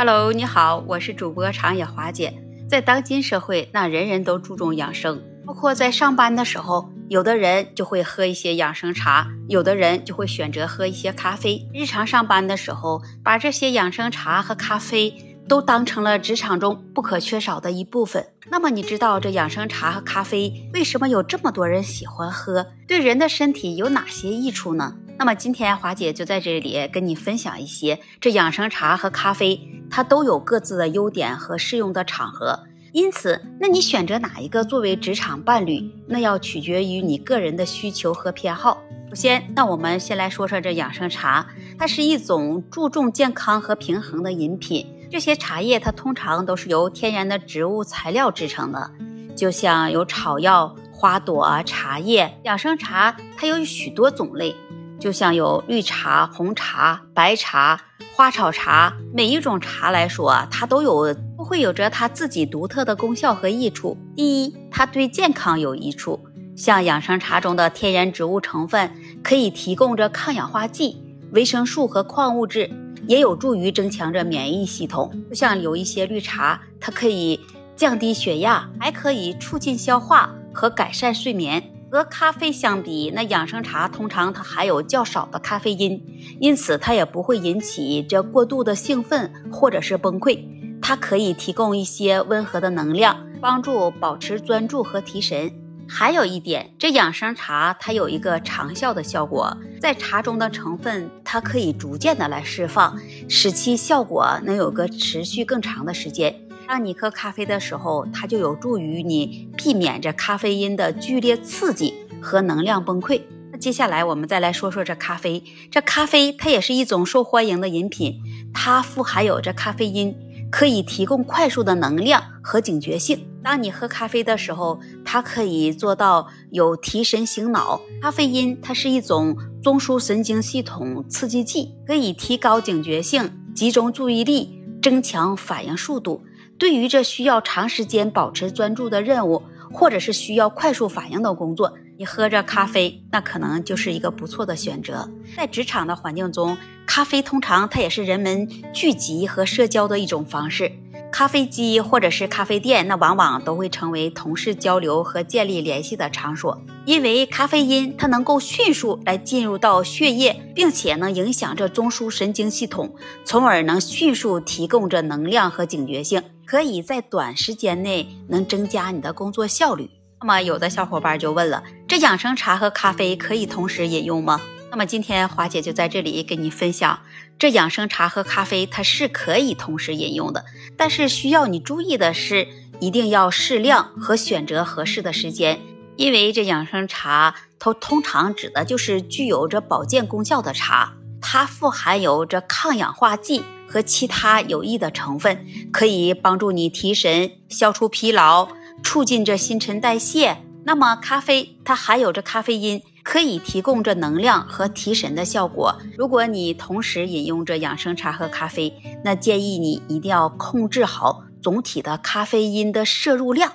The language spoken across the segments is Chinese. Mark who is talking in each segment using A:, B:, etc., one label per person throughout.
A: Hello，你好，我是主播长野华姐。在当今社会，那人人都注重养生，包括在上班的时候，有的人就会喝一些养生茶，有的人就会选择喝一些咖啡。日常上班的时候，把这些养生茶和咖啡都当成了职场中不可缺少的一部分。那么，你知道这养生茶和咖啡为什么有这么多人喜欢喝？对人的身体有哪些益处呢？那么今天华姐就在这里跟你分享一些这养生茶和咖啡，它都有各自的优点和适用的场合。因此，那你选择哪一个作为职场伴侣，那要取决于你个人的需求和偏好。首先，那我们先来说说这养生茶，它是一种注重健康和平衡的饮品。这些茶叶它通常都是由天然的植物材料制成的，就像有草药、花朵、茶叶。养生茶它有许多种类。就像有绿茶、红茶、白茶、花草茶，每一种茶来说，它都有都会有着它自己独特的功效和益处。第一，它对健康有益处，像养生茶中的天然植物成分可以提供着抗氧化剂、维生素和矿物质，也有助于增强着免疫系统。就像有一些绿茶，它可以降低血压，还可以促进消化和改善睡眠。和咖啡相比，那养生茶通常它含有较少的咖啡因，因此它也不会引起这过度的兴奋或者是崩溃。它可以提供一些温和的能量，帮助保持专注和提神。还有一点，这养生茶它有一个长效的效果，在茶中的成分它可以逐渐的来释放，使其效果能有个持续更长的时间。当你喝咖啡的时候，它就有助于你避免这咖啡因的剧烈刺激和能量崩溃。那接下来我们再来说说这咖啡。这咖啡它也是一种受欢迎的饮品，它富含有这咖啡因，可以提供快速的能量和警觉性。当你喝咖啡的时候，它可以做到有提神醒脑。咖啡因它是一种中枢神经系统刺激剂，可以提高警觉性、集中注意力、增强反应速度。对于这需要长时间保持专注的任务，或者是需要快速反应的工作，你喝着咖啡，那可能就是一个不错的选择。在职场的环境中，咖啡通常它也是人们聚集和社交的一种方式。咖啡机或者是咖啡店，那往往都会成为同事交流和建立联系的场所，因为咖啡因它能够迅速来进入到血液，并且能影响着中枢神经系统，从而能迅速提供着能量和警觉性，可以在短时间内能增加你的工作效率。那么有的小伙伴就问了，这养生茶和咖啡可以同时饮用吗？那么今天华姐就在这里跟你分享，这养生茶和咖啡它是可以同时饮用的，但是需要你注意的是，一定要适量和选择合适的时间，因为这养生茶它通常指的就是具有着保健功效的茶，它富含有着抗氧化剂和其他有益的成分，可以帮助你提神、消除疲劳、促进着新陈代谢。那么咖啡它含有着咖啡因。可以提供着能量和提神的效果。如果你同时饮用着养生茶和咖啡，那建议你一定要控制好总体的咖啡因的摄入量，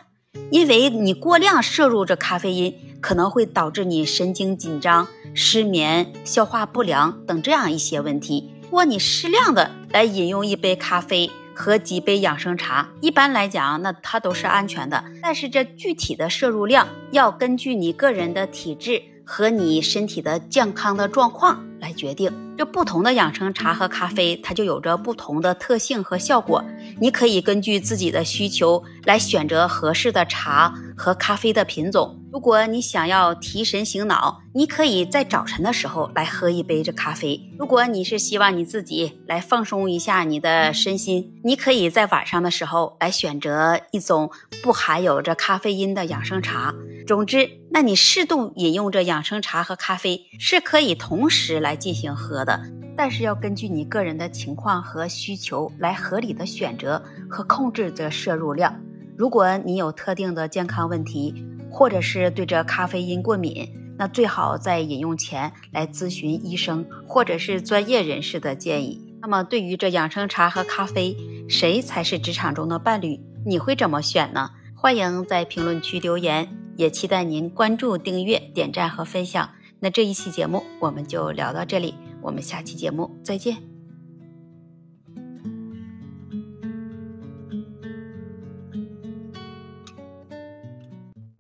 A: 因为你过量摄入着咖啡因，可能会导致你神经紧张、失眠、消化不良等这样一些问题。如果你适量的来饮用一杯咖啡和几杯养生茶，一般来讲，那它都是安全的。但是这具体的摄入量要根据你个人的体质。和你身体的健康的状况来决定，这不同的养生茶和咖啡，它就有着不同的特性和效果。你可以根据自己的需求来选择合适的茶和咖啡的品种。如果你想要提神醒脑，你可以在早晨的时候来喝一杯这咖啡；如果你是希望你自己来放松一下你的身心，你可以在晚上的时候来选择一种不含有这咖啡因的养生茶。总之，那你适度饮用这养生茶和咖啡是可以同时来进行喝的，但是要根据你个人的情况和需求来合理的选择和控制这摄入量。如果你有特定的健康问题，或者是对这咖啡因过敏，那最好在饮用前来咨询医生或者是专业人士的建议。那么，对于这养生茶和咖啡，谁才是职场中的伴侣？你会怎么选呢？欢迎在评论区留言，也期待您关注、订阅、点赞和分享。那这一期节目我们就聊到这里，我们下期节目再见。